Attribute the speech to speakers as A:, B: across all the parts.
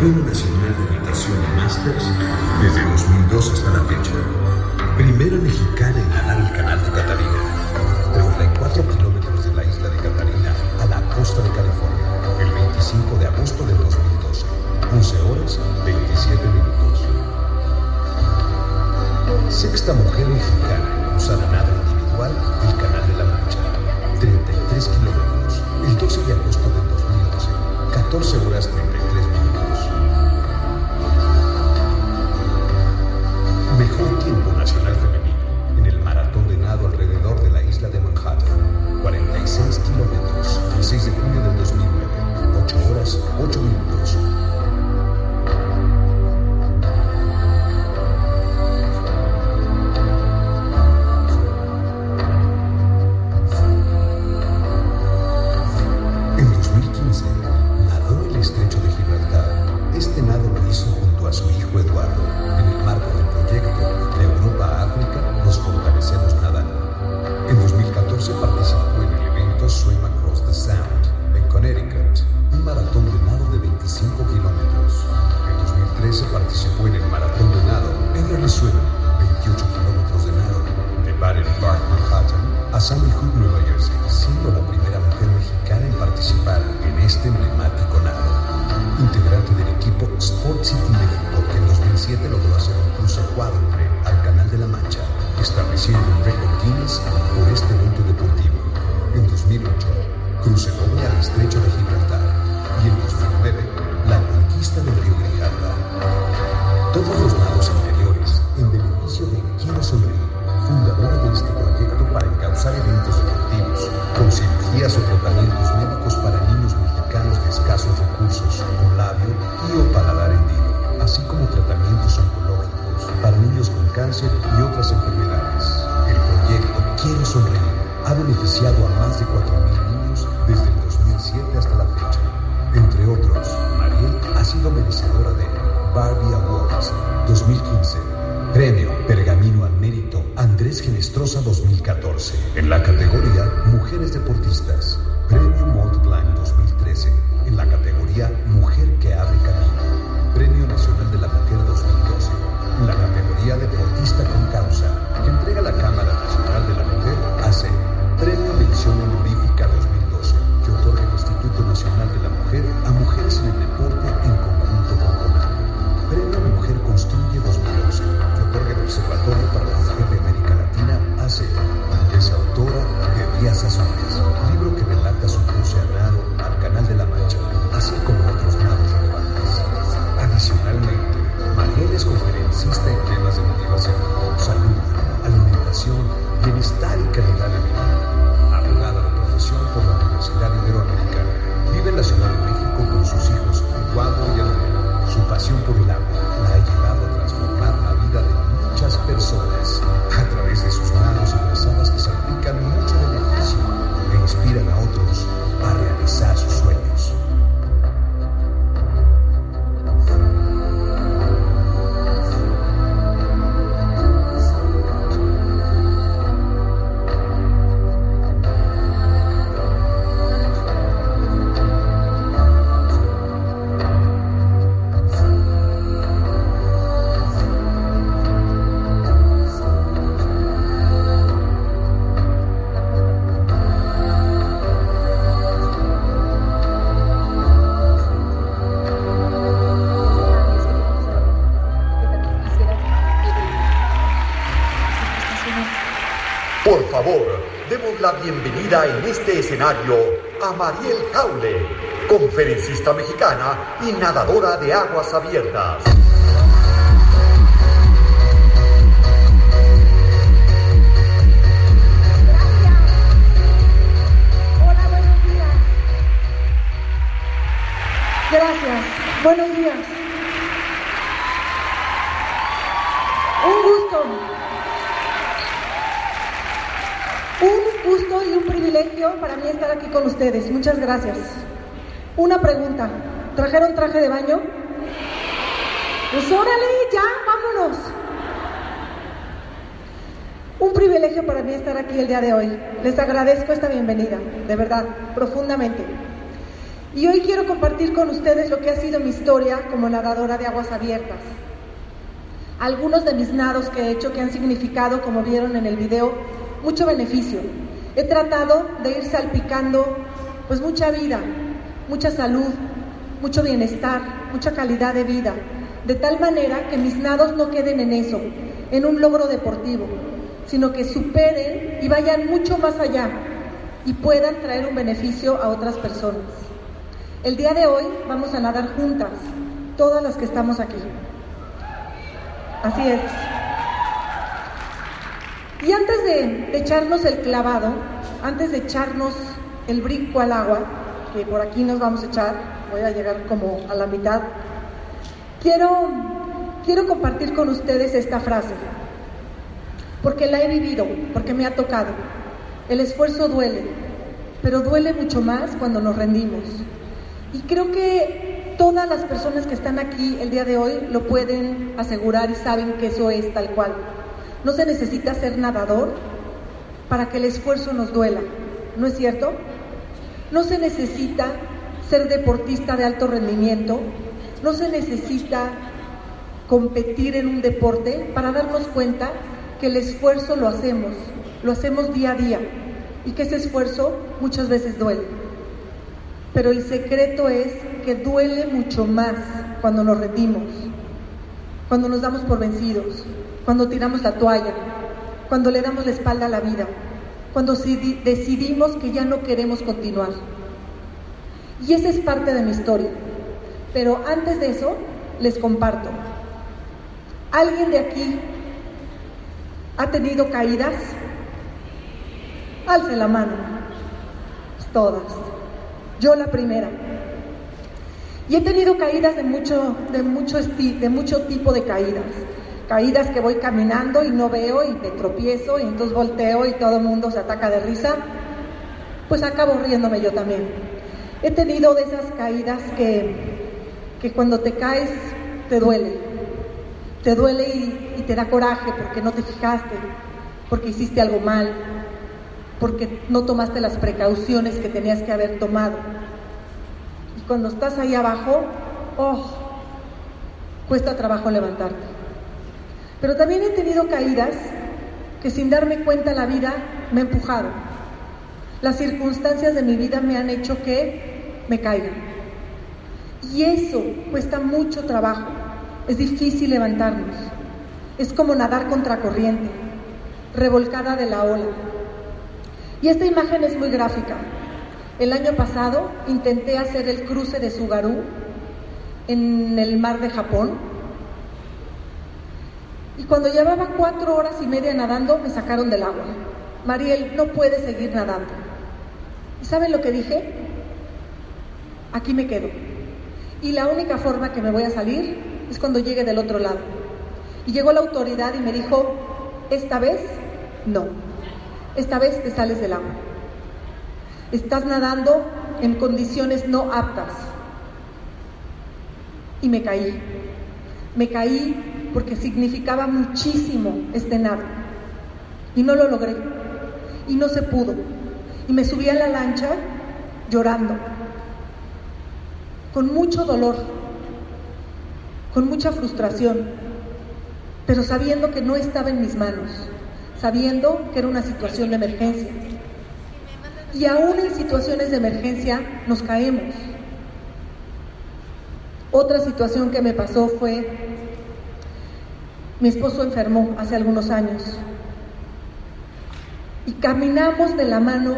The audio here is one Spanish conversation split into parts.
A: Campeón Nacional de Natación Masters desde 2002 hasta la fecha. Primera mexicana en ganar el Canal de Catalina. 34 kilómetros de la isla de Catalina a la costa de California, el 25 de agosto del 2012. 11 horas 27 minutos. Sexta mujer mexicana en usar nado individual el Canal de la Mancha. 33 kilómetros, el 12 de agosto del 2012. 14 horas 30 categoría Mujeres
B: Deportivas. este escenario a Mariel Jaule, conferencista mexicana y nadadora de aguas abiertas. Gracias.
C: Hola, buenos días. Gracias. Buenos días. para mí estar aquí con ustedes. Muchas gracias. Una pregunta. ¿Trajeron traje de baño? Pues órale, ya, vámonos. Un privilegio para mí estar aquí el día de hoy. Les agradezco esta bienvenida, de verdad, profundamente. Y hoy quiero compartir con ustedes lo que ha sido mi historia como nadadora de aguas abiertas. Algunos de mis nados que he hecho que han significado, como vieron en el video, mucho beneficio He tratado de ir salpicando pues mucha vida, mucha salud, mucho bienestar, mucha calidad de vida, de tal manera que mis nados no queden en eso, en un logro deportivo, sino que superen y vayan mucho más allá y puedan traer un beneficio a otras personas. El día de hoy vamos a nadar juntas, todas las que estamos aquí. Así es. Y antes de, echarnos el clavado, antes de echarnos el brinco al agua, que por aquí nos vamos a echar, voy a llegar como a la mitad, quiero, quiero compartir con ustedes esta frase, porque la he vivido, porque me ha tocado. El esfuerzo duele, pero duele mucho más cuando nos rendimos. Y creo que todas las personas que están aquí el día de hoy lo pueden asegurar y saben que eso es tal cual. No se necesita ser nadador para que el esfuerzo nos duela, ¿no es cierto? No se necesita ser deportista de alto rendimiento, no se necesita competir en un deporte para darnos cuenta que el esfuerzo lo hacemos, lo hacemos día a día y que ese esfuerzo muchas veces duele. Pero el secreto es que duele mucho más cuando nos rendimos, cuando nos damos por vencidos, cuando tiramos la toalla, cuando le damos la espalda a la vida, cuando decidimos que ya no queremos continuar. Y esa es parte de mi historia. Pero antes de eso, les comparto. ¿Alguien de aquí ha tenido caídas? Alce la mano. Todas. Yo la primera. Y he tenido caídas de mucho, de mucho, de mucho tipo de caídas. Caídas que voy caminando y no veo y me tropiezo y entonces volteo y todo el mundo se ataca de risa. Pues acabo riéndome yo también. He tenido de esas caídas que, que cuando te caes te duele. Te duele y, y te da coraje porque no te fijaste, porque hiciste algo mal, porque no tomaste las precauciones que tenías que haber tomado. Y cuando estás ahí abajo, oh, cuesta trabajo levantarte. Pero también he tenido caídas que sin darme cuenta la vida me ha empujado. Las circunstancias de mi vida me han hecho que me caiga. Y eso cuesta mucho trabajo. Es difícil levantarnos. Es como nadar contra corriente, revolcada de la ola. Y esta imagen es muy gráfica. El año pasado intenté hacer el cruce de Sugaru en el mar de Japón. Y cuando llevaba cuatro horas y media nadando, me sacaron del agua. Mariel, no puedes seguir nadando. ¿Y saben lo que dije? Aquí me quedo. Y la única forma que me voy a salir es cuando llegue del otro lado. Y llegó la autoridad y me dijo, esta vez no esta vez te sales del agua. Estás nadando en condiciones no aptas. Y me caí. Me caí porque significaba muchísimo este nado. Y no lo logré. Y no se pudo. Y me subí a la lancha llorando. Con mucho dolor. Con mucha frustración. Pero sabiendo que no estaba en mis manos sabiendo que era una situación de emergencia. Y aún en situaciones de emergencia nos caemos. Otra situación que me pasó fue, mi esposo enfermó hace algunos años y caminamos de la mano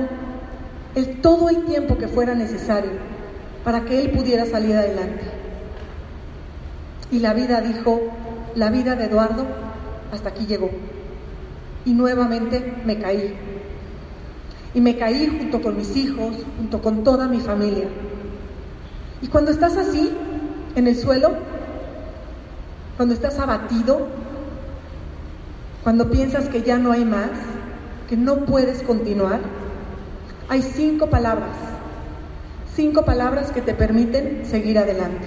C: el, todo el tiempo que fuera necesario para que él pudiera salir adelante. Y la vida dijo, la vida de Eduardo hasta aquí llegó y nuevamente me caí. Y me caí junto con mis hijos, junto con toda mi familia. Y cuando estás así, en el suelo, cuando estás abatido, cuando piensas que ya no hay más, que no puedes continuar, hay cinco palabras, cinco palabras que te permiten seguir adelante.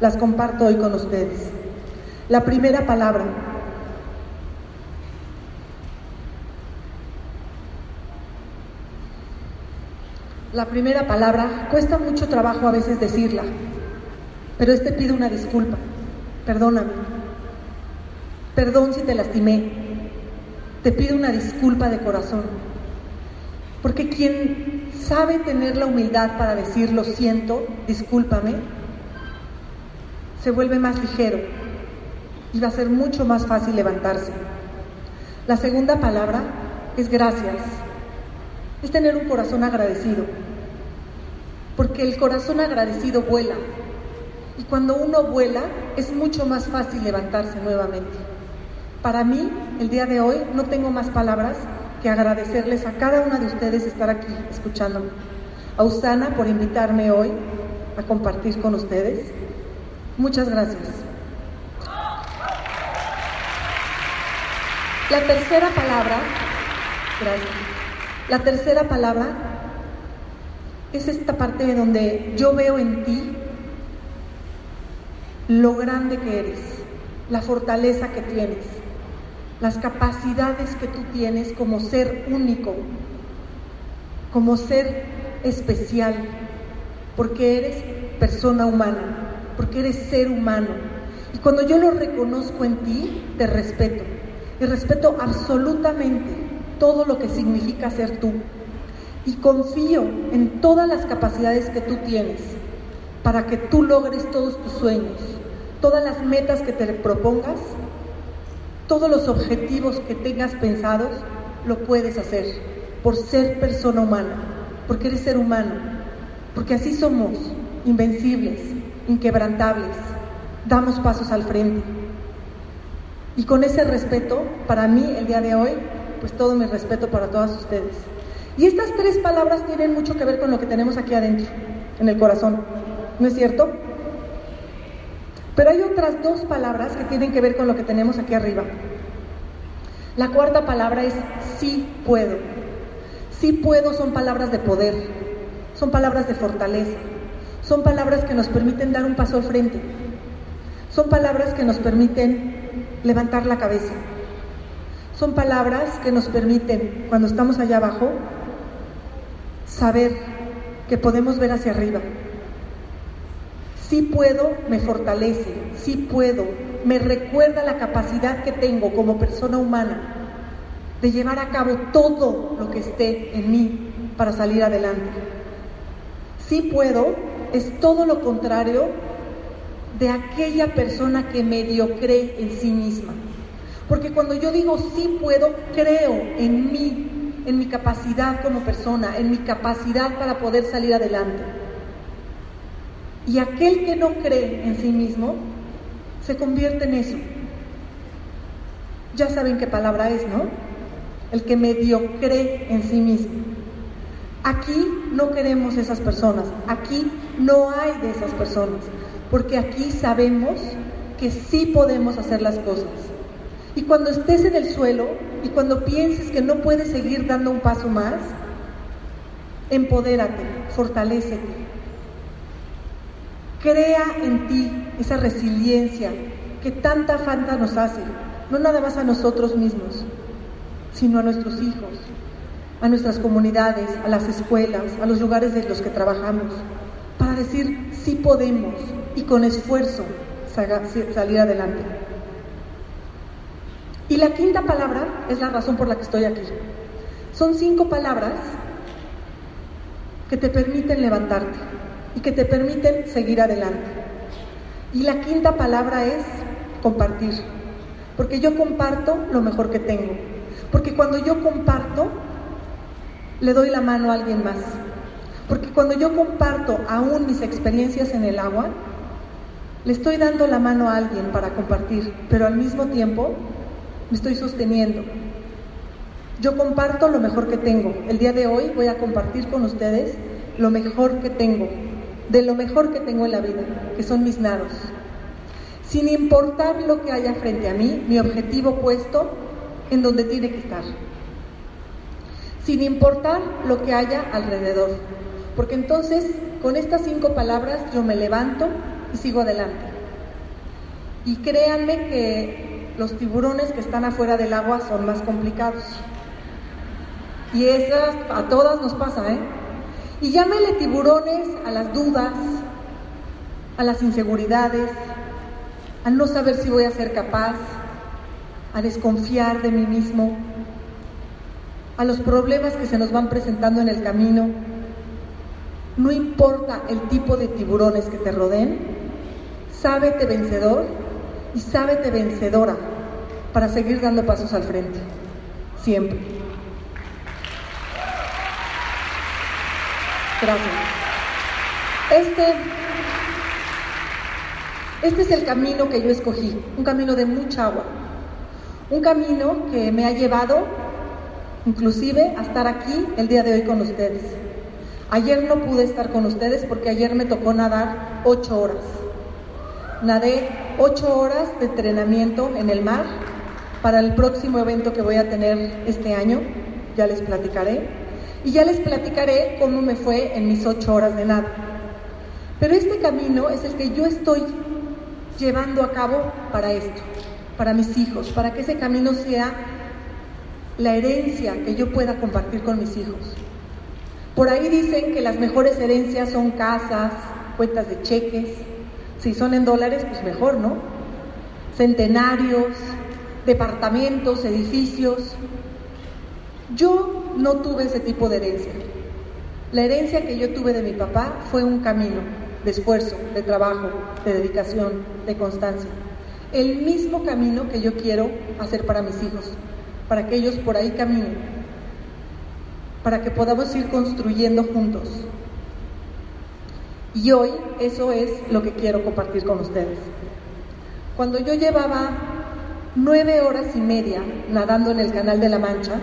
C: Las comparto hoy con ustedes. La primera palabra, La primera palabra cuesta mucho trabajo a veces decirla, pero este pide una disculpa. Perdóname. Perdón si te lastimé. Te pido una disculpa de corazón. Porque quien sabe tener la humildad para decir lo siento, discúlpame, se vuelve más ligero y va a ser mucho más fácil levantarse. La segunda palabra es gracias. Es tener un corazón agradecido. Porque el corazón agradecido vuela. Y cuando uno vuela es mucho más fácil levantarse nuevamente. Para mí, el día de hoy, no tengo más palabras que agradecerles a cada una de ustedes estar aquí escuchándome. A Usana por invitarme hoy a compartir con ustedes. Muchas gracias. La tercera palabra, gracias. La tercera palabra es esta parte de donde yo veo en ti lo grande que eres, la fortaleza que tienes, las capacidades que tú tienes como ser único, como ser especial, porque eres persona humana, porque eres ser humano. Y cuando yo lo reconozco en ti, te respeto. Y respeto absolutamente todo lo que significa ser tú. Y confío en todas las capacidades que tú tienes para que tú logres todos tus sueños, todas las metas que te propongas, todos los objetivos que tengas pensados, lo puedes hacer por ser persona humana, porque eres ser humano, porque así somos, invencibles, inquebrantables, damos pasos al frente. Y con ese respeto, para mí el día de hoy, pues todo mi respeto para todas ustedes. Y estas tres palabras tienen mucho que ver con lo que tenemos aquí adentro, en el corazón. ¿No es cierto? Pero hay otras dos palabras que tienen que ver con lo que tenemos aquí arriba. La cuarta palabra es sí puedo. Sí puedo son palabras de poder, son palabras de fortaleza, son palabras que nos permiten dar un paso al frente, son palabras que nos permiten levantar la cabeza. Son palabras que nos permiten, cuando estamos allá abajo, saber que podemos ver hacia arriba. Si puedo, me fortalece, si puedo, me recuerda la capacidad que tengo como persona humana de llevar a cabo todo lo que esté en mí para salir adelante. Si puedo es todo lo contrario de aquella persona que medio cree en sí misma. Porque cuando yo digo sí puedo, creo en mí, en mi capacidad como persona, en mi capacidad para poder salir adelante. Y aquel que no cree en sí mismo se convierte en eso. Ya saben qué palabra es, ¿no? El que medio cree en sí mismo. Aquí no queremos esas personas, aquí no hay de esas personas porque aquí sabemos que sí podemos hacer las cosas. Y cuando estés en el suelo y cuando pienses que no puedes seguir dando un paso más, empodérate, fortalécete. Crea en ti esa resiliencia que tanta falta nos hace, no nada más a nosotros mismos, sino a nuestros hijos, a nuestras comunidades, a las escuelas, a los lugares de los que trabajamos, para decir sí podemos, y con esfuerzo salir adelante. Y la quinta palabra es la razón por la que estoy aquí. Son cinco palabras que te permiten levantarte y que te permiten seguir adelante. Y la quinta palabra es compartir, porque yo comparto lo mejor que tengo, porque cuando yo comparto, le doy la mano a alguien más, porque cuando yo comparto aún mis experiencias en el agua, le estoy dando la mano a alguien para compartir, pero al mismo tiempo me estoy sosteniendo. Yo comparto lo mejor que tengo. El día de hoy voy a compartir con ustedes lo mejor que tengo, de lo mejor que tengo en la vida, que son mis nados. Sin importar lo que haya frente a mí, mi objetivo puesto en donde tiene que estar. Sin importar lo que haya alrededor. Porque entonces, con estas cinco palabras, yo me levanto, y sigo adelante. Y créanme que los tiburones que están afuera del agua son más complicados. Y esas a todas nos pasa, ¿eh? Y llámele tiburones a las dudas, a las inseguridades, a no saber si voy a ser capaz, a desconfiar de mí mismo, a los problemas que se nos van presentando en el camino. No importa el tipo de tiburones que te rodeen, sábete vencedor y sábete vencedora para seguir dando pasos al frente, siempre. Este, este es el camino que yo escogí, un camino de mucha agua, un camino que me ha llevado inclusive a estar aquí el día de hoy con ustedes. Ayer no pude estar con ustedes porque ayer me tocó nadar ocho horas. Nadé ocho horas de entrenamiento en el mar para el próximo evento que voy a tener este año, ya les platicaré, y ya les platicaré cómo me fue en mis ocho horas de nada. Pero este camino es el que yo estoy llevando a cabo para esto, para mis hijos, para que ese camino sea la herencia que yo pueda compartir con mis hijos. Por ahí dicen que las mejores herencias son casas, cuentas de cheques, si son en dólares, pues mejor, ¿no? Centenarios, departamentos, edificios. Yo no tuve ese tipo de herencia. La herencia que yo tuve de mi papá fue un camino de esfuerzo, de trabajo, de dedicación, de constancia. El mismo camino que yo quiero hacer para mis hijos para que ellos por ahí caminen, para que podamos ir construyendo juntos. Y hoy eso es lo que quiero compartir con ustedes. Cuando yo llevaba nueve horas y media nadando en el Canal de la Mancha,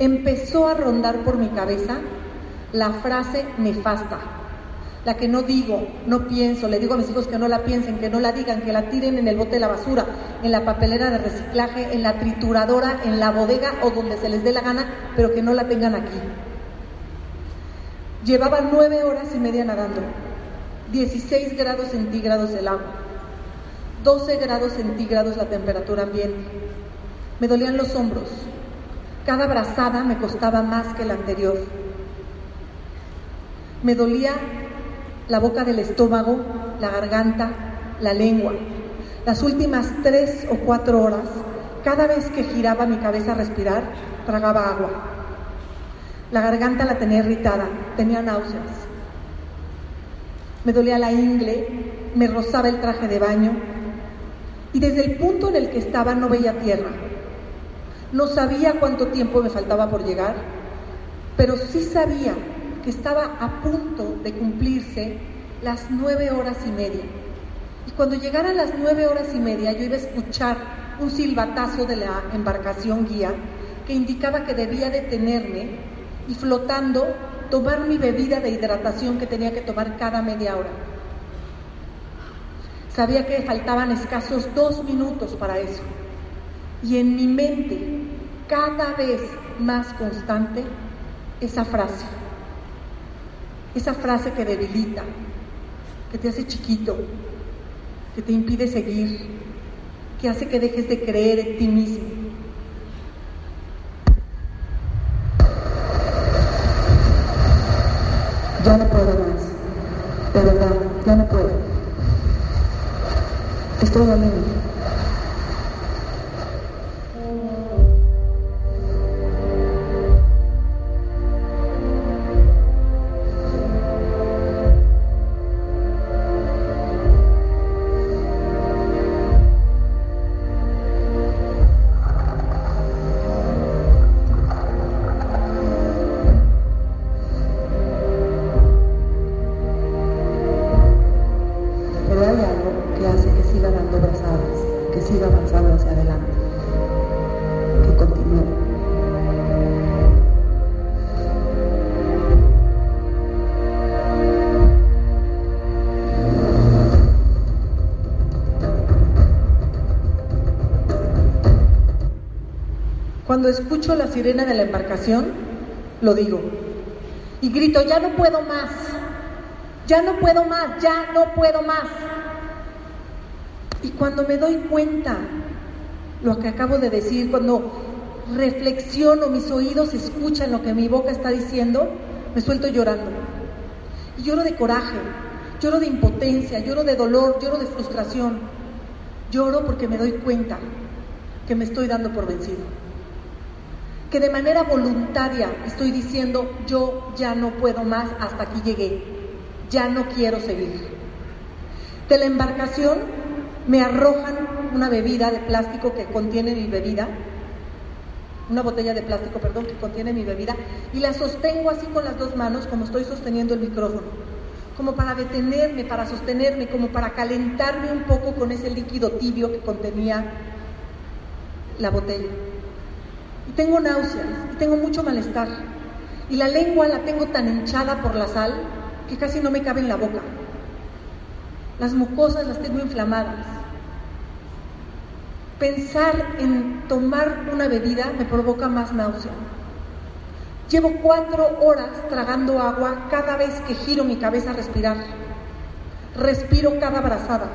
C: empezó a rondar por mi cabeza la frase nefasta la que no digo, no pienso, le digo a mis hijos que no la piensen, que no la digan, que la tiren en el bote de la basura, en la papelera de reciclaje, en la trituradora, en la bodega o donde se les dé la gana, pero que no la tengan aquí. Llevaba nueve horas y media nadando, 16 grados centígrados el agua, 12 grados centígrados la temperatura ambiente. Me dolían los hombros, cada brazada me costaba más que la anterior. Me dolía la boca del estómago, la garganta, la lengua. Las últimas tres o cuatro horas, cada vez que giraba mi cabeza a respirar, tragaba agua. La garganta la tenía irritada, tenía náuseas. Me dolía la ingle, me rozaba el traje de baño y desde el punto en el que estaba no veía tierra. No sabía cuánto tiempo me faltaba por llegar, pero sí sabía que estaba a punto de cumplirse las nueve horas y media. Y cuando llegaran las nueve horas y media yo iba a escuchar un silbatazo de la embarcación guía que indicaba que debía detenerme y flotando tomar mi bebida de hidratación que tenía que tomar cada media hora. Sabía que faltaban escasos dos minutos para eso. Y en mi mente, cada vez más constante, esa frase esa frase que debilita, que te hace chiquito, que te impide seguir, que hace que dejes de creer en ti mismo. Ya no puedo más, de verdad, ya no puedo. Estoy doliendo. Cuando escucho la sirena de la embarcación, lo digo. Y grito, ya no puedo más, ya no puedo más, ya no puedo más. Y cuando me doy cuenta lo que acabo de decir, cuando reflexiono, mis oídos escuchan lo que mi boca está diciendo, me suelto llorando. Y lloro de coraje, lloro de impotencia, lloro de dolor, lloro de frustración. Lloro porque me doy cuenta que me estoy dando por vencido. Que de manera voluntaria estoy diciendo, yo ya no puedo más, hasta aquí llegué, ya no quiero seguir. De la embarcación me arrojan una bebida de plástico que contiene mi bebida, una botella de plástico, perdón, que contiene mi bebida, y la sostengo así con las dos manos como estoy sosteniendo el micrófono, como para detenerme, para sostenerme, como para calentarme un poco con ese líquido tibio que contenía la botella. Y tengo náuseas, y tengo mucho malestar, y la lengua la tengo tan hinchada por la sal que casi no me cabe en la boca. Las mucosas las tengo inflamadas. Pensar en tomar una bebida me provoca más náusea. Llevo cuatro horas tragando agua cada vez que giro mi cabeza a respirar. Respiro cada brazada.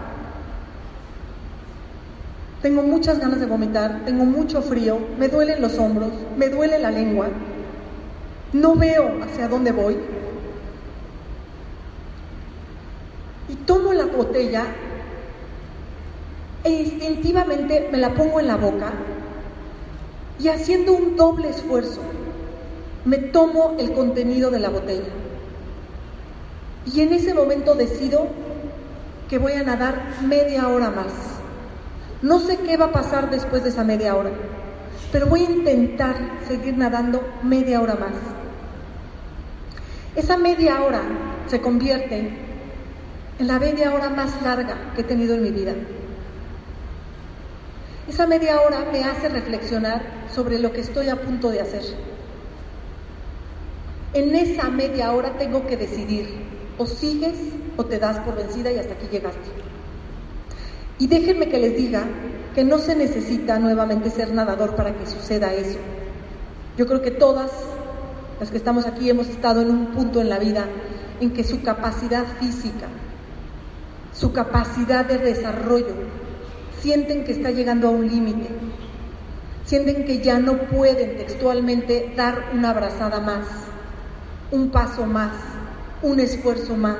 C: Tengo muchas ganas de vomitar, tengo mucho frío, me duelen los hombros, me duele la lengua. No veo hacia dónde voy, y tomo la botella e instintivamente me la pongo en la boca y haciendo un doble esfuerzo me tomo el contenido de la botella. Y en ese momento decido que voy a nadar media hora más. No sé qué va a pasar después de esa media hora, pero voy a intentar seguir nadando media hora más. Esa media hora se convierte en la media hora más larga que he tenido en mi vida. Esa media hora me hace reflexionar sobre lo que estoy a punto de hacer. En esa media hora tengo que decidir, o sigues o te das por vencida y hasta aquí llegaste. Y déjenme que les diga que no se necesita nuevamente ser nadador para que suceda eso. Yo creo que todas las que estamos aquí hemos estado en un punto en la vida en que su capacidad física, su capacidad de desarrollo, sienten que está llegando a un límite, sienten que ya no pueden textualmente dar una abrazada más, un paso más, un esfuerzo más.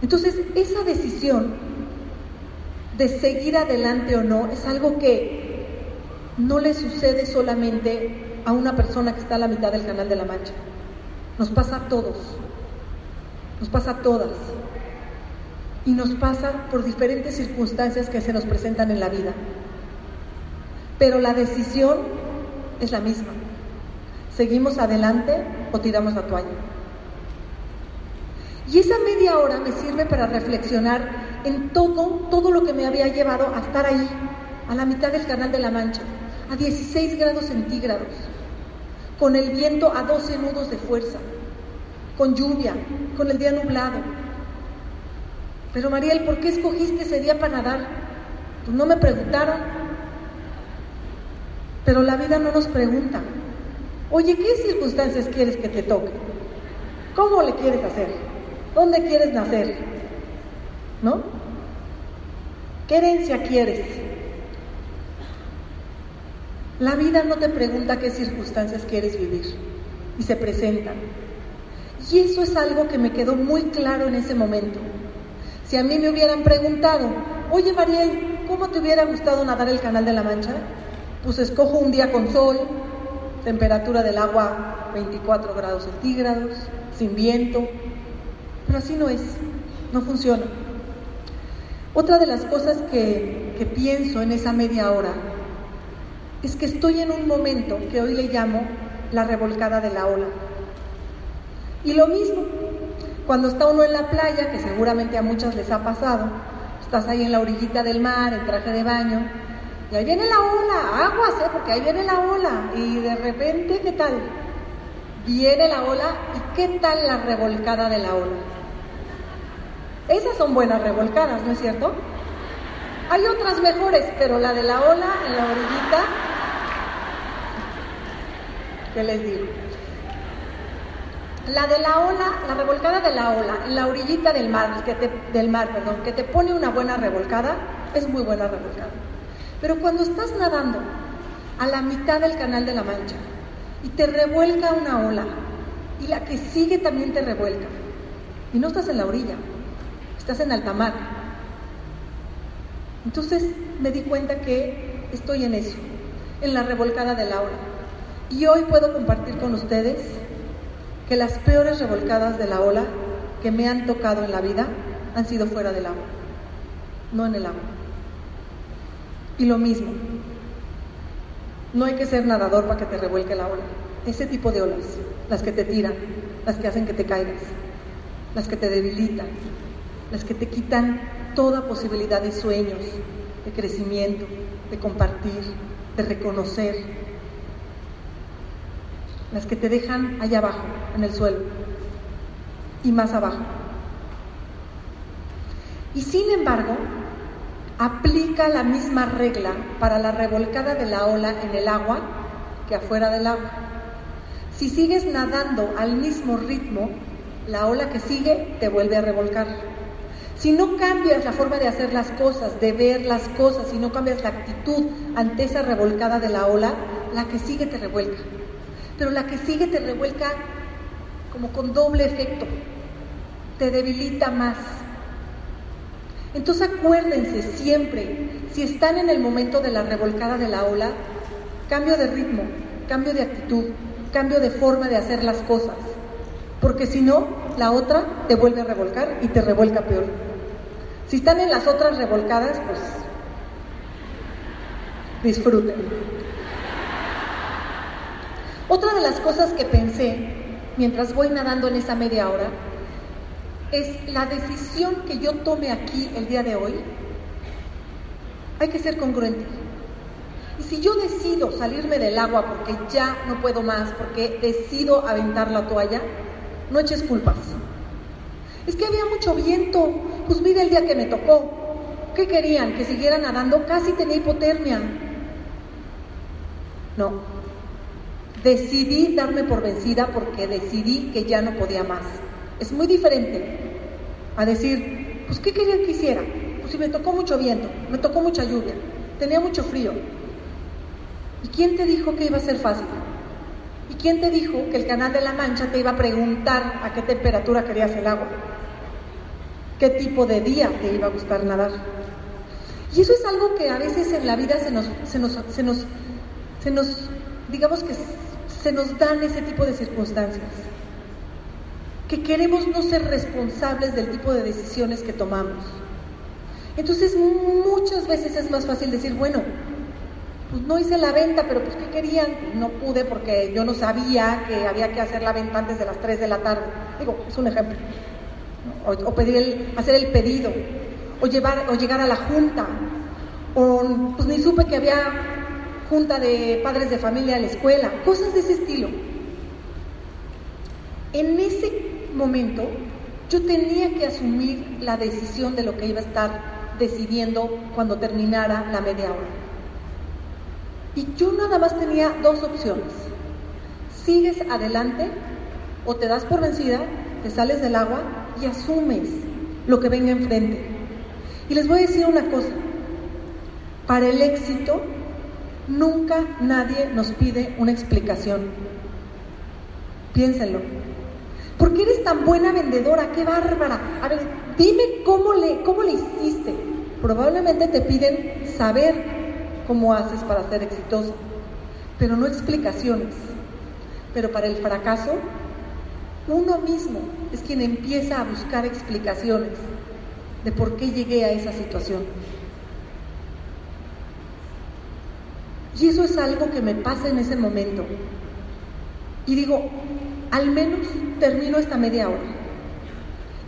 C: Entonces, esa decisión de seguir adelante o no es algo que no le sucede solamente a una persona que está a la mitad del canal de la Mancha. Nos pasa a todos, nos pasa a todas y nos pasa por diferentes circunstancias que se nos presentan en la vida. Pero la decisión es la misma. ¿Seguimos adelante o tiramos la toalla? Y esa media hora me sirve para reflexionar en todo, todo lo que me había llevado a estar ahí, a la mitad del Canal de la Mancha, a 16 grados centígrados, con el viento a 12 nudos de fuerza, con lluvia, con el día nublado, pero Mariel, ¿por qué escogiste ese día para nadar? Pues no me preguntaron. Pero la vida no nos pregunta. Oye, ¿qué circunstancias quieres que te toque? ¿Cómo le quieres hacer? ¿Dónde quieres nacer? ¿No? ¿Qué herencia quieres? La vida no te pregunta qué circunstancias quieres vivir y se presentan. Y eso es algo que me quedó muy claro en ese momento. Si a mí me hubieran preguntado, oye Mariel, ¿cómo te hubiera gustado nadar el Canal de la Mancha? Pues escojo un día con sol, temperatura del agua 24 grados centígrados, sin viento, pero así no es, no funciona. Otra de las cosas que, que pienso en esa media hora es que estoy en un momento que hoy le llamo la revolcada de la ola. Y lo mismo, cuando está uno en la playa, que seguramente a muchos les ha pasado, estás ahí en la orillita del mar, en traje de baño, y ahí viene la ola, aguas, ¿eh? porque ahí viene la ola, y de repente, ¿qué tal? Viene la ola, ¿y qué tal la revolcada de la ola? Esas son buenas revolcadas, ¿no es cierto? Hay otras mejores, pero la de la ola en la orillita, ¿qué les digo? La de la ola, la revolcada de la ola, en la orillita del mar, que te, del mar, perdón, que te pone una buena revolcada, es muy buena revolcada. Pero cuando estás nadando a la mitad del canal de la Mancha y te revuelca una ola y la que sigue también te revuelca. Y no estás en la orilla, estás en alta mar. Entonces me di cuenta que estoy en eso, en la revolcada de la ola. Y hoy puedo compartir con ustedes que las peores revolcadas de la ola que me han tocado en la vida han sido fuera del agua, no en el agua. Y lo mismo, no hay que ser nadador para que te revuelque la ola. Ese tipo de olas, las que te tiran, las que hacen que te caigas, las que te debilitan, las que te quitan toda posibilidad de sueños, de crecimiento, de compartir, de reconocer, las que te dejan allá abajo, en el suelo, y más abajo. Y sin embargo, aplica la misma regla para la revolcada de la ola en el agua que afuera del agua. Si sigues nadando al mismo ritmo, la ola que sigue te vuelve a revolcar. Si no cambias la forma de hacer las cosas, de ver las cosas, si no cambias la actitud ante esa revolcada de la ola, la que sigue te revuelca. Pero la que sigue te revuelca como con doble efecto, te debilita más, entonces acuérdense siempre, si están en el momento de la revolcada de la ola, cambio de ritmo, cambio de actitud, cambio de forma de hacer las cosas. Porque si no, la otra te vuelve a revolcar y te revuelca peor. Si están en las otras revolcadas, pues disfruten. Otra de las cosas que pensé mientras voy nadando en esa media hora es la decisión que yo tome aquí el día de hoy, hay que ser congruente. Y si yo decido salirme del agua porque ya no puedo más, porque decido aventar la toalla, no eches culpas. Es que había mucho viento, pues mira el día que me tocó. ¿Qué querían? ¿Que siguiera nadando? Casi tenía hipotermia. No. Decidí darme por vencida porque decidí que ya no podía más. Es muy diferente a decir, pues ¿qué querían que hiciera? Pues si me tocó mucho viento, me tocó mucha lluvia, tenía mucho frío. ¿Y quién te dijo que iba a ser fácil? ¿Y quién te dijo que el canal de la Mancha te iba a preguntar a qué temperatura querías el agua? ¿Qué tipo de día te iba a gustar nadar? Y eso es algo que a veces en la vida se nos, se nos, se nos, se nos digamos que se nos dan ese tipo de circunstancias que queremos no ser responsables del tipo de decisiones que tomamos. Entonces muchas veces es más fácil decir, bueno, pues no hice la venta, pero pues ¿qué querían? no pude porque yo no sabía que había que hacer la venta antes de las 3 de la tarde. Digo, es un ejemplo. O, pedir el, hacer el pedido, o, llevar, o llegar a la junta, o pues ni supe que había junta de padres de familia en la escuela, cosas de ese estilo. En ese momento yo tenía que asumir la decisión de lo que iba a estar decidiendo cuando terminara la media hora. Y yo nada más tenía dos opciones. Sigues adelante o te das por vencida, te sales del agua y asumes lo que venga enfrente. Y les voy a decir una cosa. Para el éxito, nunca nadie nos pide una explicación. Piénsenlo. ¿Por qué eres tan buena vendedora? ¡Qué bárbara! A ver, dime cómo le, cómo le hiciste. Probablemente te piden saber cómo haces para ser exitosa, pero no explicaciones. Pero para el fracaso, uno mismo es quien empieza a buscar explicaciones de por qué llegué a esa situación. Y eso es algo que me pasa en ese momento. Y digo, al menos termino esta media hora.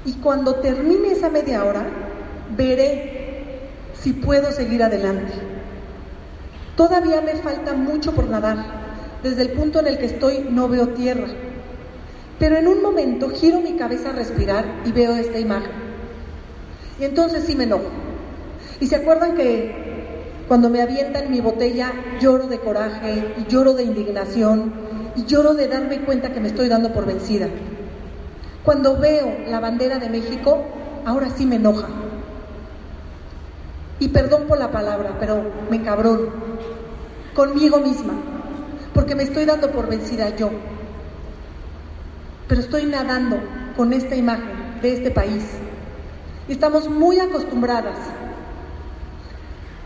C: Y cuando termine esa media hora, veré si puedo seguir adelante. Todavía me falta mucho por nadar. Desde el punto en el que estoy no veo tierra. Pero en un momento giro mi cabeza a respirar y veo esta imagen. Y entonces sí me enojo. Y se acuerdan que cuando me avientan mi botella lloro de coraje y lloro de indignación y lloro de darme cuenta que me estoy dando por vencida. Cuando veo la bandera de México, ahora sí me enoja. Y perdón por la palabra, pero me cabrón. Conmigo misma. Porque me estoy dando por vencida yo. Pero estoy nadando con esta imagen de este país. Y estamos muy acostumbradas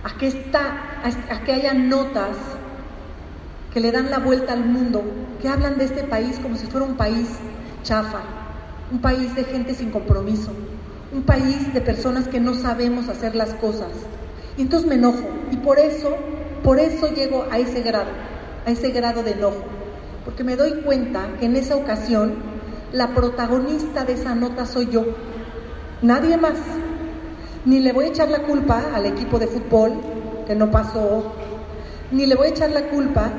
C: a que, haya notas que le dan la vuelta al mundo, que hablan de este país como si fuera un país chafa, un país de gente sin compromiso, un país de personas que no sabemos hacer las cosas. Y entonces me enojo y por eso, por eso llego a ese grado, a ese grado de enojo, porque me doy cuenta que en esa ocasión la protagonista de esa nota soy yo, nadie más. Ni le voy a echar la culpa al equipo de fútbol que no pasó, ni le voy a echar la culpa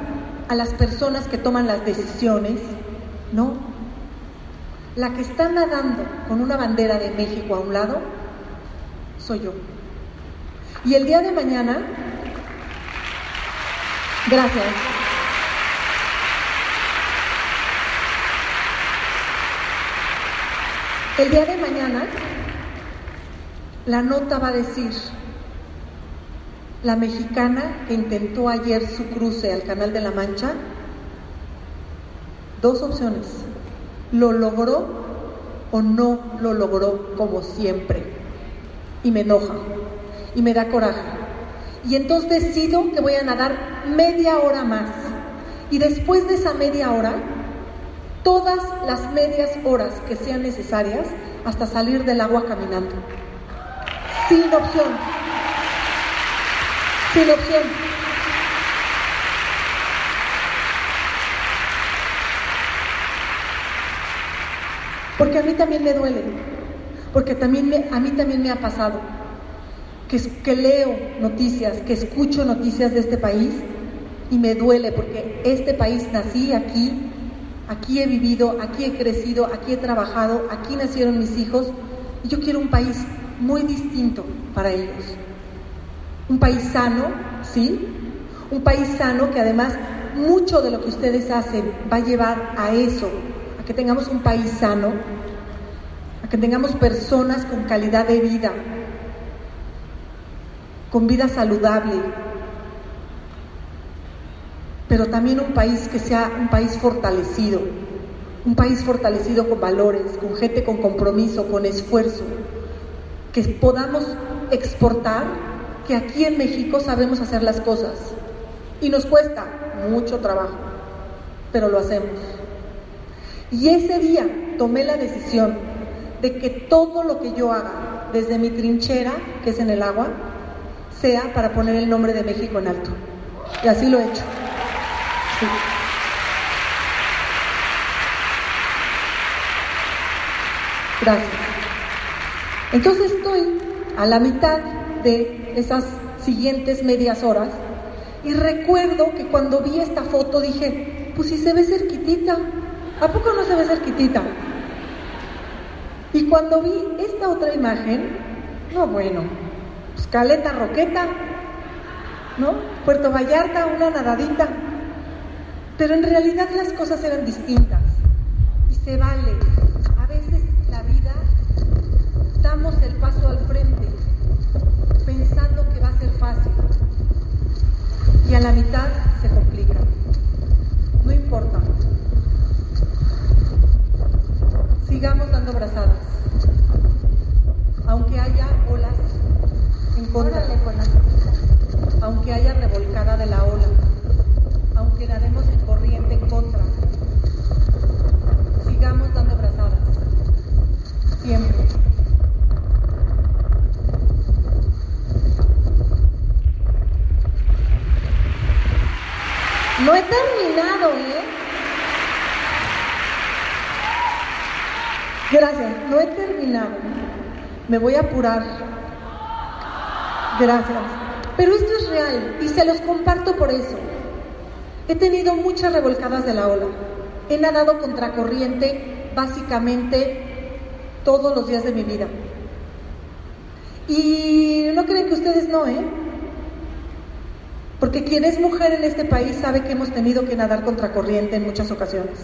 C: a las personas que toman las decisiones, no. La que está nadando con una bandera de México a un lado, soy yo. Y el día de mañana, gracias. El día de mañana, la nota va a decir, la mexicana que intentó ayer su cruce al Canal de la Mancha, dos opciones, lo logró o no lo logró como siempre. Y me enoja y me da coraje. Y entonces decido que voy a nadar media hora más. Y después de esa media hora, todas las medias horas que sean necesarias hasta salir del agua caminando. Sin opción sin opción. Porque a mí también me duele, porque también a mí también me ha pasado que, que leo noticias, que escucho noticias de este país y me duele porque este país nací aquí, aquí he vivido, aquí he crecido, aquí he trabajado, aquí nacieron mis hijos y yo quiero un país muy distinto para ellos. Un país sano, ¿sí? Un país sano que además mucho de lo que ustedes hacen va a llevar a eso, a que tengamos un país sano, a que tengamos personas con calidad de vida, con vida saludable, pero también un país que sea un país fortalecido, un país fortalecido con valores, con gente con compromiso, con esfuerzo, que podamos exportar que aquí en México sabemos hacer las cosas y nos cuesta mucho trabajo, pero lo hacemos. Y ese día tomé la decisión de que todo lo que yo haga desde mi trinchera, que es en el agua, sea para poner el nombre de México en alto. Y así lo he hecho. Gracias. Entonces estoy a la mitad de esas siguientes medias horas y recuerdo que cuando vi esta foto dije, pues si se ve cerquitita, ¿a poco no se ve cerquitita? Y cuando vi esta otra imagen, no bueno, pues Caleta Roqueta, ¿no? Puerto Vallarta, una nadadita. Pero en realidad las cosas eran distintas y se vale. A veces la vida damos el paso al frente pensando que va a ser fácil. Y a la mitad se complica. No importa. Sigamos dando brazadas. Aunque haya olas en contra. Aunque haya revolcada de la ola. Aunque nademos en corriente en contra. Sigamos dando brazadas. Siempre. No he terminado, ¿eh? Gracias, no he terminado. Me voy a apurar. Gracias. Pero esto es real y se los comparto por eso. He tenido muchas revolcadas de la ola. He nadado contracorriente básicamente todos los días de mi vida. Y no creen que ustedes no, ¿eh? Porque quien es mujer en este país sabe que hemos tenido que nadar contracorriente en muchas ocasiones.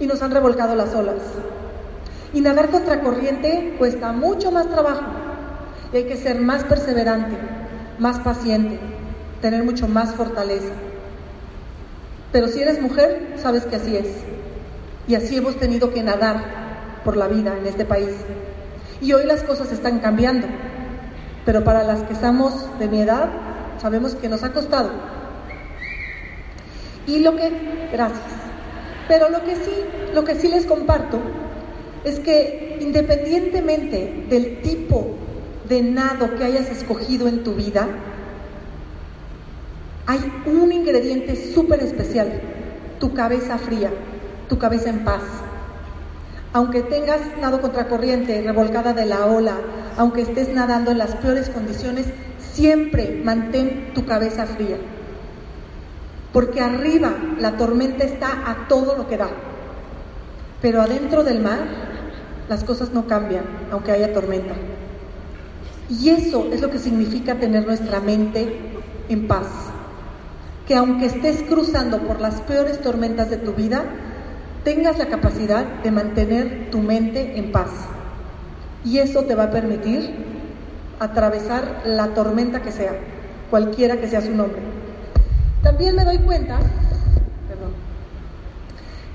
C: Y nos han revolcado las olas. Y nadar contracorriente cuesta mucho más trabajo. Y hay que ser más perseverante, más paciente, tener mucho más fortaleza. Pero si eres mujer, sabes que así es. Y así hemos tenido que nadar por la vida en este país. Y hoy las cosas están cambiando. Pero para las que estamos de mi edad, sabemos que nos ha costado. Y lo que, gracias. Pero lo que sí, lo que sí les comparto es que independientemente del tipo de nado que hayas escogido en tu vida, hay un ingrediente súper especial, tu cabeza fría, tu cabeza en paz. Aunque tengas nado contracorriente, revolcada de la ola, aunque estés nadando en las peores condiciones, siempre mantén tu cabeza fría. Porque arriba la tormenta está a todo lo que da. Pero adentro del mar las cosas no cambian, aunque haya tormenta. Y eso es lo que significa tener nuestra mente en paz que aunque estés cruzando por las peores tormentas de tu vida, tengas la capacidad de mantener tu mente en paz. Y eso te va a permitir atravesar la tormenta que sea, cualquiera que sea su nombre. También me doy cuenta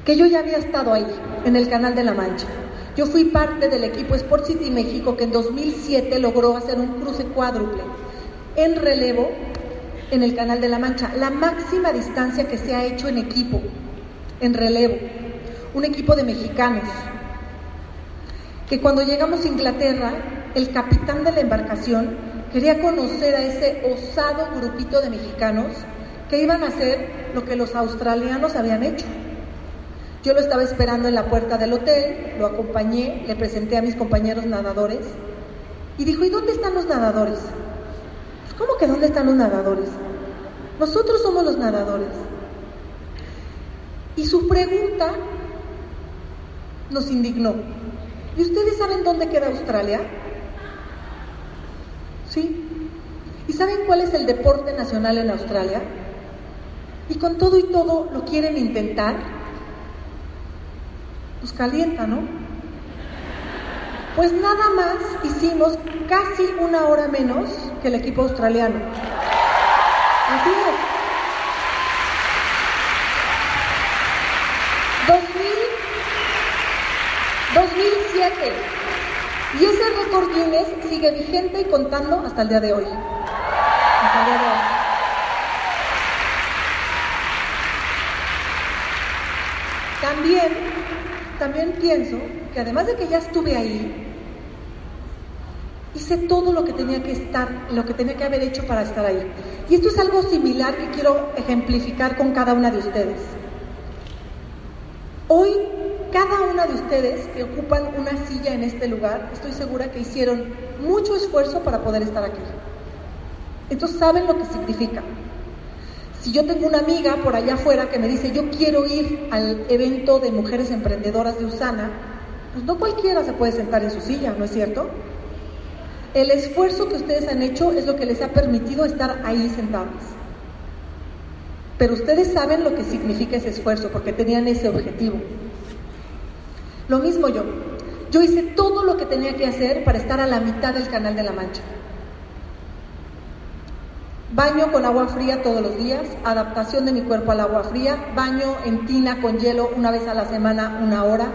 C: que yo ya había estado ahí, en el Canal de la Mancha. Yo fui parte del equipo Sport City México que en 2007 logró hacer un cruce cuádruple en relevo en el Canal de la Mancha, la máxima distancia que se ha hecho en equipo, en relevo, un equipo de mexicanos, que cuando llegamos a Inglaterra, el capitán de la embarcación quería conocer a ese osado grupito de mexicanos que iban a hacer lo que los australianos habían hecho. Yo lo estaba esperando en la puerta del hotel, lo acompañé, le presenté a mis compañeros nadadores y dijo, ¿y dónde están los nadadores? ¿Cómo que dónde están los nadadores? Nosotros somos los nadadores. Y su pregunta nos indignó. ¿Y ustedes saben dónde queda Australia? ¿Sí? ¿Y saben cuál es el deporte nacional en Australia? Y con todo y todo lo quieren intentar. Pues calienta, ¿no? Pues nada más hicimos casi una hora menos que el equipo australiano. Así es. 2007. Y ese récord Guinness sigue vigente y contando hasta el día de hoy. Hasta el día de hoy. También, también pienso que además de que ya estuve ahí, hice todo lo que tenía que estar, lo que tenía que haber hecho para estar ahí. Y esto es algo similar que quiero ejemplificar con cada una de ustedes. Hoy, cada una de ustedes que ocupan una silla en este lugar, estoy segura que hicieron mucho esfuerzo para poder estar aquí. Entonces saben lo que significa. Si yo tengo una amiga por allá afuera que me dice, yo quiero ir al evento de mujeres emprendedoras de Usana, pues no cualquiera se puede sentar en su silla, ¿no es cierto? El esfuerzo que ustedes han hecho es lo que les ha permitido estar ahí sentados. Pero ustedes saben lo que significa ese esfuerzo porque tenían ese objetivo. Lo mismo yo. Yo hice todo lo que tenía que hacer para estar a la mitad del canal de la Mancha. Baño con agua fría todos los días, adaptación de mi cuerpo al agua fría, baño en tina con hielo una vez a la semana, una hora,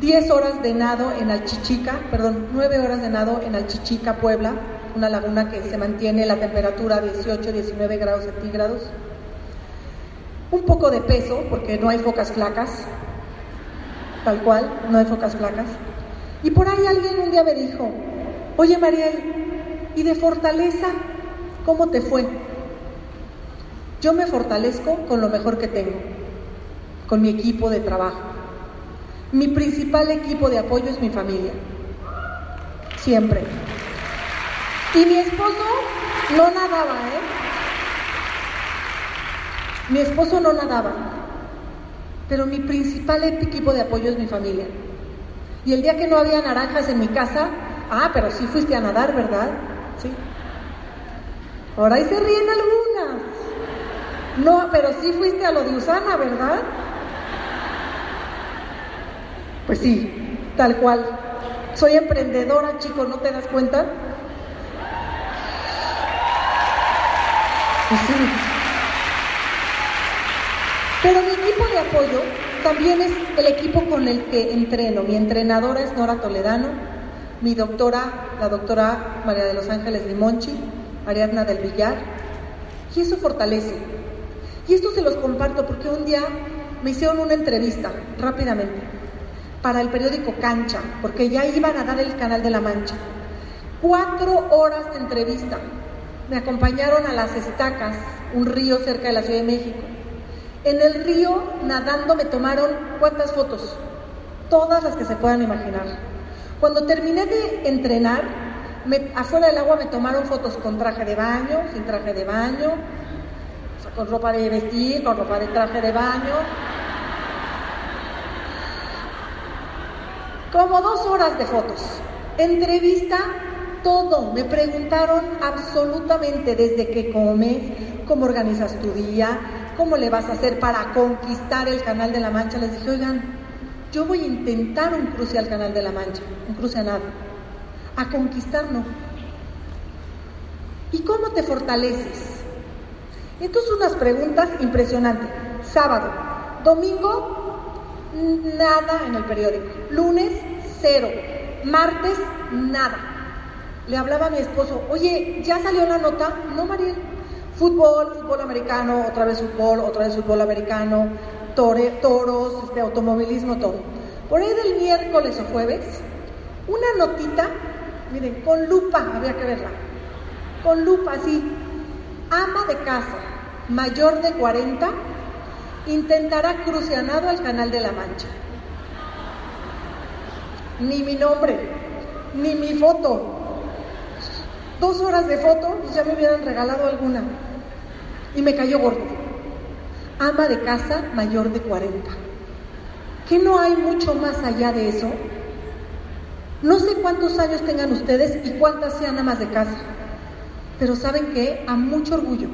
C: 10 horas de nado en Alchichica, perdón, 9 horas de nado en Alchichica, Puebla, una laguna que se mantiene la temperatura 18, 19 grados centígrados. Un poco de peso, porque no hay focas flacas, tal cual, no hay focas flacas. Y por ahí alguien un día me dijo, oye Mariel, ¿y de fortaleza cómo te fue? Yo me fortalezco con lo mejor que tengo, con mi equipo de trabajo mi principal equipo de apoyo es mi familia. Siempre. Y mi esposo no nadaba, ¿eh? Mi esposo no nadaba. Pero mi principal equipo de apoyo es mi familia. Y el día que no había naranjas en mi casa, ah, pero sí fuiste a nadar, ¿verdad? Sí. Ahora ahí se ríen algunas. No, pero sí fuiste a lo de Usana, ¿verdad? Pues sí, tal cual. Soy emprendedora, chicos, ¿no te das cuenta? Pues sí. Pero mi equipo de apoyo también es el equipo con el que entreno. Mi entrenadora es Nora Toledano, mi doctora, la doctora María de los Ángeles Limonchi, Ariadna del Villar, y eso fortalece. Y esto se los comparto porque un día me hicieron una entrevista rápidamente para el periódico Cancha, porque ya iban a dar el Canal de la Mancha. Cuatro horas de entrevista. Me acompañaron a las estacas, un río cerca de la Ciudad de México. En el río, nadando, me tomaron cuántas fotos, todas las que se puedan imaginar. Cuando terminé de entrenar, afuera del agua me tomaron fotos con traje de baño, sin traje de baño, con ropa de vestir, con ropa de traje de baño. Como dos horas de fotos. Entrevista, todo. Me preguntaron absolutamente desde qué comes, cómo organizas tu día, cómo le vas a hacer para conquistar el Canal de la Mancha. Les dije, oigan, yo voy a intentar un cruce al Canal de la Mancha, un cruce a nada. A conquistar no. ¿Y cómo te fortaleces? Son unas preguntas impresionantes. Sábado, domingo, nada en el periódico. Lunes, cero. Martes, nada. Le hablaba a mi esposo, oye, ¿ya salió la nota? No, Mariel. Fútbol, fútbol americano, otra vez fútbol, otra vez fútbol americano, toros, este, automovilismo, todo. Por ahí del miércoles o jueves, una notita, miren, con lupa, había que verla, con lupa así, ama de casa, mayor de 40, intentará crucianado al Canal de la Mancha. Ni mi nombre, ni mi foto. Dos horas de foto y ya me hubieran regalado alguna. Y me cayó gordo. Ama de casa mayor de 40. ¿Qué no hay mucho más allá de eso? No sé cuántos años tengan ustedes y cuántas sean amas de casa, pero saben que a mucho orgullo,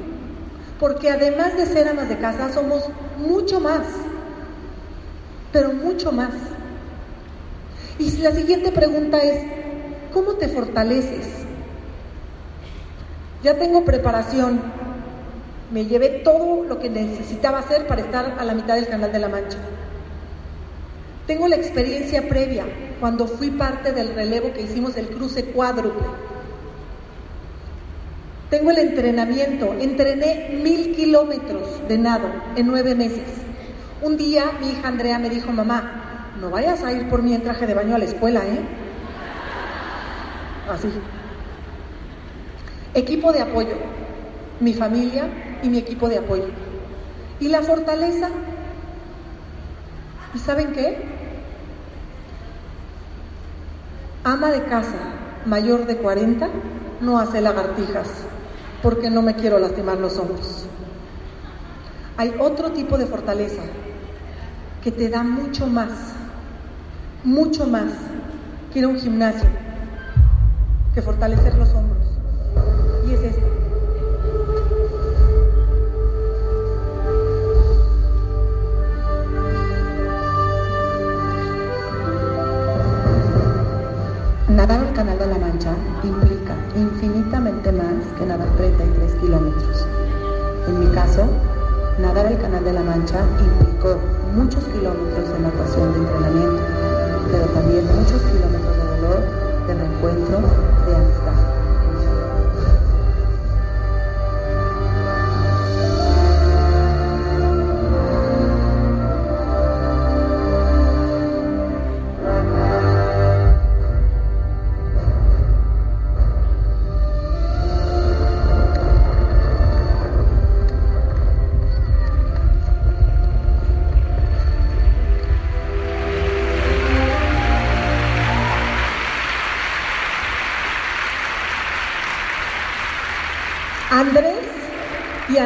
C: porque además de ser amas de casa somos mucho más, pero mucho más. Y la siguiente pregunta es, ¿cómo te fortaleces? Ya tengo preparación, me llevé todo lo que necesitaba hacer para estar a la mitad del Canal de la Mancha. Tengo la experiencia previa cuando fui parte del relevo que hicimos el cruce cuádruple. Tengo el entrenamiento, entrené mil kilómetros de nado en nueve meses. Un día mi hija Andrea me dijo, mamá, no vayas a ir por mí en traje de baño a la escuela, ¿eh? Así. Equipo de apoyo, mi familia y mi equipo de apoyo. Y la fortaleza. ¿Y saben qué? Ama de casa mayor de 40 no hace lagartijas porque no me quiero lastimar los hombros. Hay otro tipo de fortaleza que te da mucho más, mucho más que ir a un gimnasio, que fortalecer los hombros. Y es esto. Nadar al Canal de la Mancha implica infinitamente más que nadar 33 kilómetros. En mi caso, nadar al Canal de la Mancha implicó muchos kilómetros de natación de entrenamiento, pero también muchos kilómetros de dolor, de reencuentro, de amistad.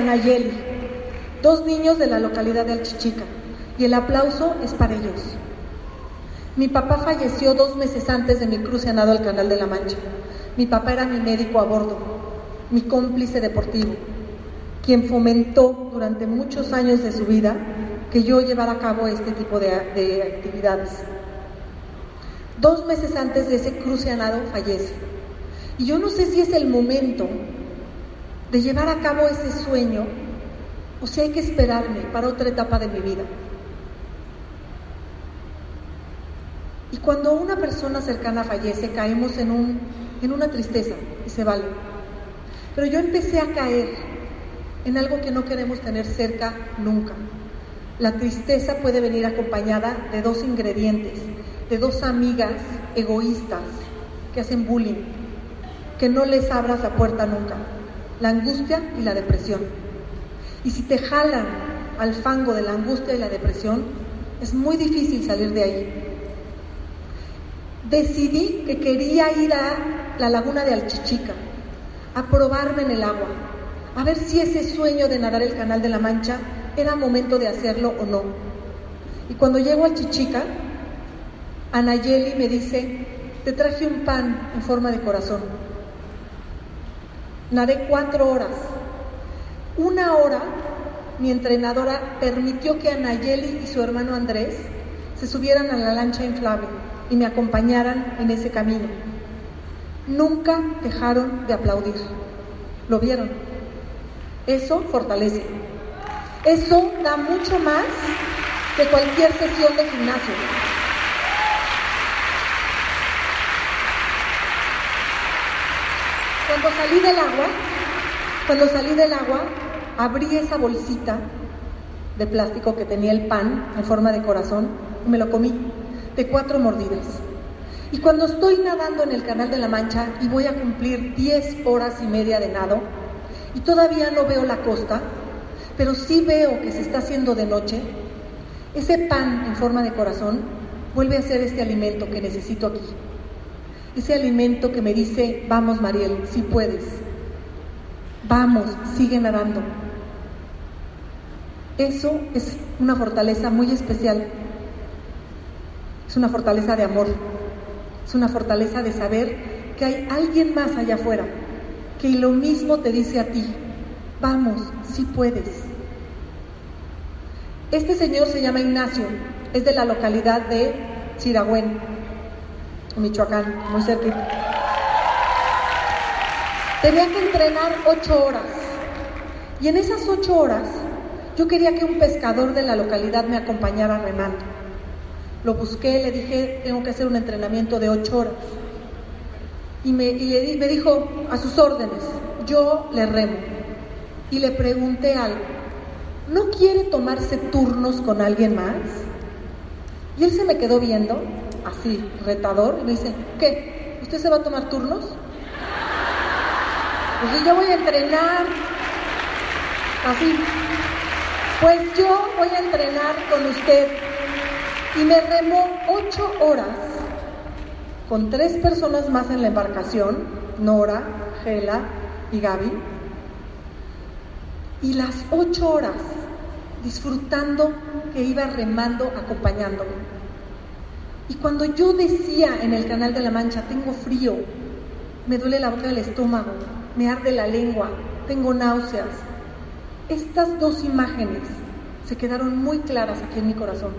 C: Y Anayeli, dos niños de la localidad de Alchichica, y el aplauso es para ellos. Mi papá falleció dos meses antes de mi cruce al Canal de la Mancha. Mi papá era mi médico a bordo, mi cómplice deportivo, quien fomentó durante muchos años de su vida que yo llevara a cabo este tipo de, de actividades. Dos meses antes de ese cruce fallece. Y yo no sé si es el momento de llevar a cabo ese sueño o si hay que esperarme para otra etapa de mi vida. Y cuando una persona cercana fallece, caemos en, un, en una tristeza y se vale. Pero yo empecé a caer en algo que no queremos tener cerca nunca. La tristeza puede venir acompañada de dos ingredientes, de dos amigas egoístas que hacen bullying, que no les abras la puerta nunca, la angustia y la depresión. Y si te jalan al fango de la angustia y la depresión, es muy difícil salir de ahí. Decidí que quería ir a la laguna de Alchichica, a probarme en el agua, a ver si ese sueño de nadar el Canal de la Mancha era momento de hacerlo o no. Y cuando llego a Chichica, Anayeli me dice, te traje un pan en forma de corazón. Nadé cuatro horas. Una hora mi entrenadora permitió que Anayeli y su hermano Andrés se subieran a la lancha inflable y me acompañaran en ese camino. Nunca dejaron de aplaudir. ¿Lo vieron? Eso fortalece. Eso da mucho más que cualquier sesión de gimnasio. Cuando salí del agua, cuando salí del agua, abrí esa bolsita de plástico que tenía el pan en forma de corazón y me lo comí de cuatro mordidas. Y cuando estoy nadando en el Canal de la Mancha y voy a cumplir 10 horas y media de nado y todavía no veo la costa, pero sí veo que se está haciendo de noche, ese pan en forma de corazón vuelve a ser este alimento que necesito aquí. Ese alimento que me dice, vamos Mariel, si puedes. Vamos, sigue nadando. Eso es una fortaleza muy especial. Es una fortaleza de amor. Es una fortaleza de saber que hay alguien más allá afuera que lo mismo te dice a ti. Vamos, si puedes. Este señor se llama Ignacio, es de la localidad de Chiragüen, Michoacán, muy cerquita. Tenía que entrenar ocho horas. Y en esas ocho horas yo quería que un pescador de la localidad me acompañara remando. Lo busqué, le dije, tengo que hacer un entrenamiento de ocho horas. Y me, me dijo, a sus órdenes, yo le remo. Y le pregunté algo, ¿no quiere tomarse turnos con alguien más? Y él se me quedó viendo, así, retador, y me dice, ¿qué? ¿Usted se va a tomar turnos? Pues yo voy a entrenar, así. Pues yo voy a entrenar con usted. Y me remó ocho horas con tres personas más en la embarcación, Nora, Gela y Gaby. Y las ocho horas disfrutando que iba remando, acompañándome. Y cuando yo decía en el Canal de la Mancha, tengo frío, me duele la boca del estómago, me arde la lengua, tengo náuseas, estas dos imágenes se quedaron muy claras aquí en mi corazón.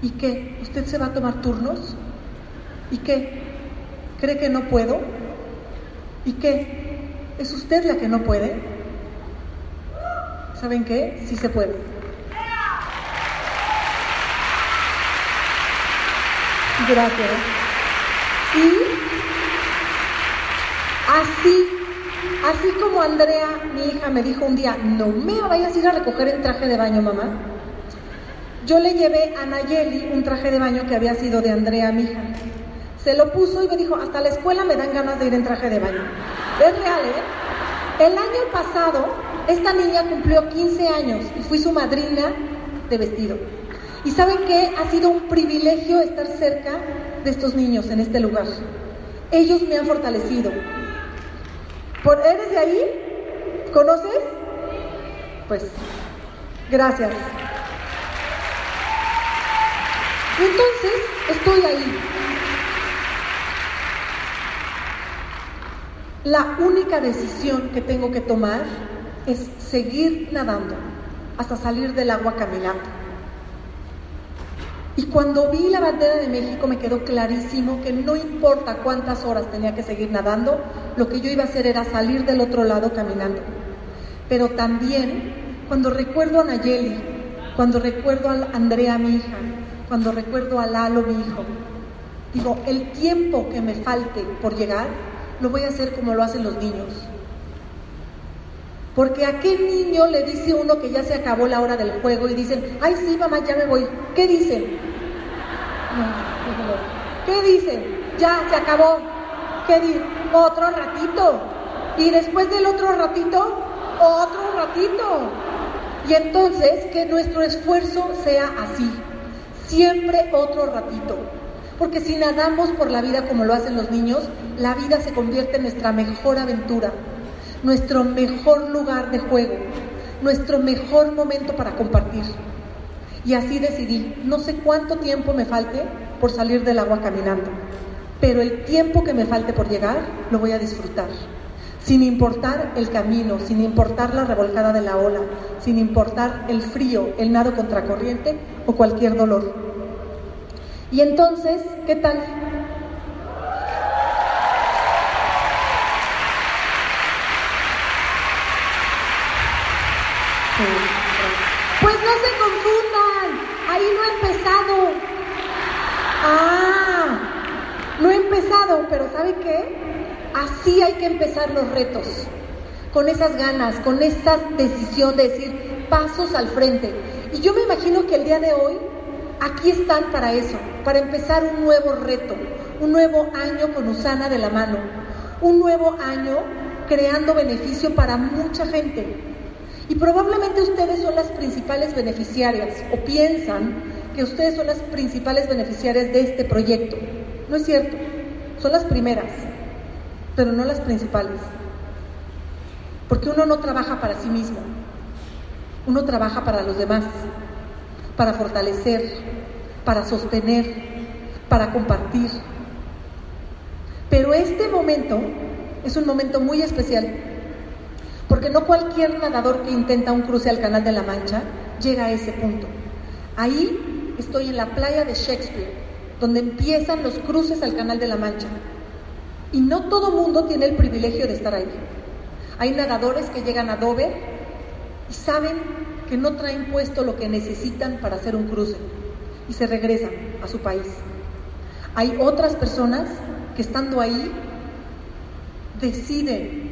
C: ¿Y qué? ¿Usted se va a tomar turnos? ¿Y qué? ¿Cree que no puedo? ¿Y qué? ¿Es usted la que no puede? ¿Saben qué? Sí se puede. Gracias. Y así Así como Andrea, mi hija, me dijo un día, no me vayas a ir a recoger el traje de baño, mamá. Yo le llevé a Nayeli un traje de baño que había sido de Andrea, mi hija. Se lo puso y me dijo, hasta la escuela me dan ganas de ir en traje de baño. Es real, ¿eh? El año pasado, esta niña cumplió 15 años y fui su madrina de vestido. Y saben qué? Ha sido un privilegio estar cerca de estos niños en este lugar. Ellos me han fortalecido, ¿Por, ¿Eres de ahí? ¿Conoces? Pues, gracias. entonces estoy ahí. La única decisión que tengo que tomar es seguir nadando hasta salir del agua caminando. Y cuando vi la bandera de México me quedó clarísimo que no importa cuántas horas tenía que seguir nadando, lo que yo iba a hacer era salir del otro lado caminando. Pero también cuando recuerdo a Nayeli, cuando recuerdo a Andrea, mi hija, cuando recuerdo a Lalo, mi hijo. Digo, el tiempo que me falte por llegar, lo voy a hacer como lo hacen los niños. Porque a qué niño le dice uno que ya se acabó la hora del juego y dicen, ay sí, mamá, ya me voy. ¿Qué dicen? ¿Qué dicen? Ya, se acabó. ¿Qué dicen? Otro ratito. Y después del otro ratito, otro ratito. Y entonces que nuestro esfuerzo sea así. Siempre otro ratito. Porque si nadamos por la vida como lo hacen los niños, la vida se convierte en nuestra mejor aventura, nuestro mejor lugar de juego, nuestro mejor momento para compartir. Y así decidí, no sé cuánto tiempo me falte por salir del agua caminando, pero el tiempo que me falte por llegar lo voy a disfrutar, sin importar el camino, sin importar la revolcada de la ola, sin importar el frío, el nado contracorriente o cualquier dolor. Y entonces, ¿qué tal? Pues no se confundan, ahí no he empezado. Ah, no pero ¿sabe qué? Así hay que empezar los retos, con esas ganas, con esa decisión de decir pasos al frente. Y yo me imagino que el día de hoy aquí están para eso, para empezar un nuevo reto, un nuevo año con Usana de la mano, un nuevo año creando beneficio para mucha gente. Y probablemente ustedes son las principales beneficiarias o piensan que ustedes son las principales beneficiarias de este proyecto. No es cierto, son las primeras, pero no las principales. Porque uno no trabaja para sí mismo, uno trabaja para los demás para fortalecer, para sostener, para compartir. Pero este momento es un momento muy especial, porque no cualquier nadador que intenta un cruce al Canal de la Mancha llega a ese punto. Ahí estoy en la playa de Shakespeare, donde empiezan los cruces al Canal de la Mancha. Y no todo mundo tiene el privilegio de estar ahí. Hay nadadores que llegan a Dover y saben que no traen puesto lo que necesitan para hacer un cruce y se regresan a su país. Hay otras personas que estando ahí deciden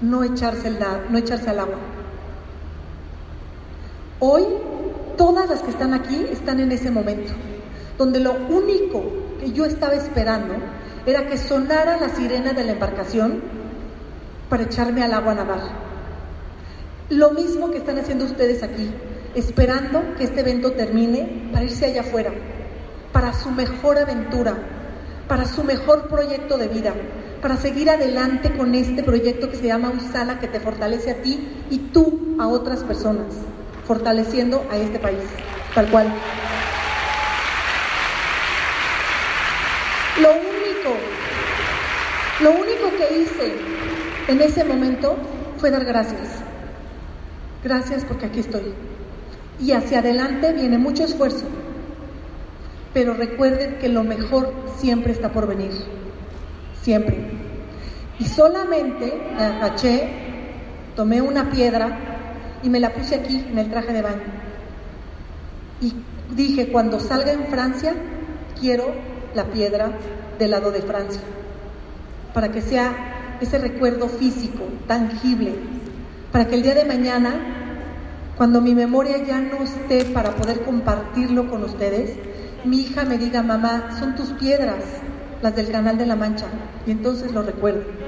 C: no echarse, el, no echarse al agua. Hoy todas las que están aquí están en ese momento, donde lo único que yo estaba esperando era que sonara la sirena de la embarcación para echarme al agua a nadar. Lo mismo que están haciendo ustedes aquí, esperando que este evento termine para irse allá afuera, para su mejor aventura, para su mejor proyecto de vida, para seguir adelante con este proyecto que se llama Usana, que te fortalece a ti y tú a otras personas, fortaleciendo a este país, tal cual. Lo único, lo único que hice en ese momento fue dar gracias. Gracias porque aquí estoy. Y hacia adelante viene mucho esfuerzo. Pero recuerden que lo mejor siempre está por venir. Siempre. Y solamente me agaché, tomé una piedra y me la puse aquí en el traje de baño. Y dije, cuando salga en Francia, quiero la piedra del lado de Francia. Para que sea ese recuerdo físico, tangible, para que el día de mañana, cuando mi memoria ya no esté para poder compartirlo con ustedes, mi hija me diga, mamá, son tus piedras, las del Canal de la Mancha, y entonces lo recuerdo.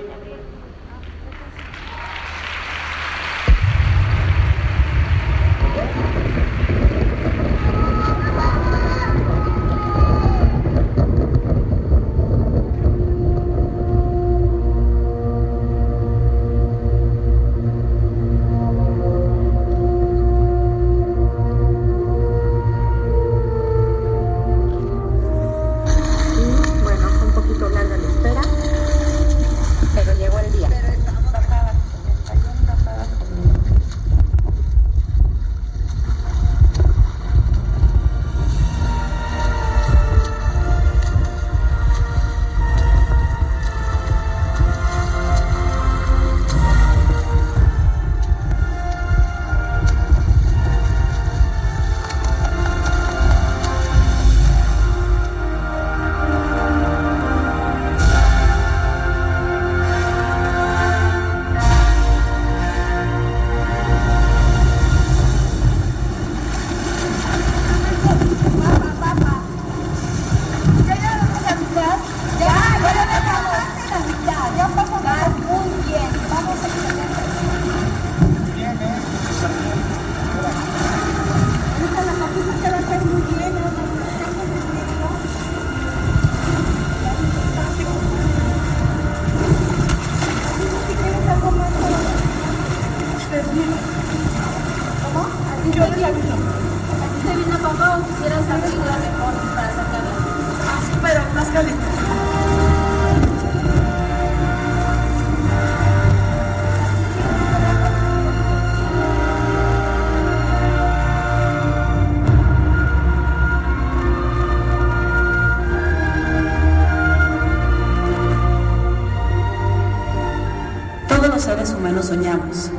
C: Soñamos,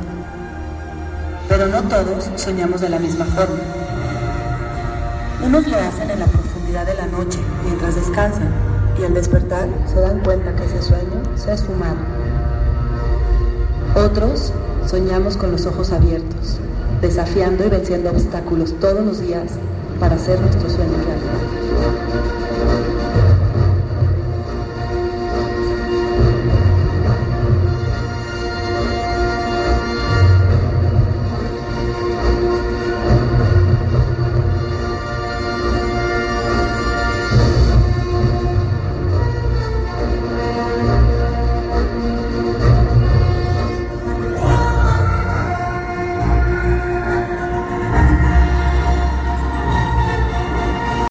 C: pero no todos soñamos de la misma forma. Unos lo hacen en la profundidad de la noche, mientras descansan, y al despertar se dan cuenta que ese sueño se ha esfumado. Otros soñamos con los ojos abiertos, desafiando y venciendo obstáculos todos los días para hacer nuestros sueños realidad.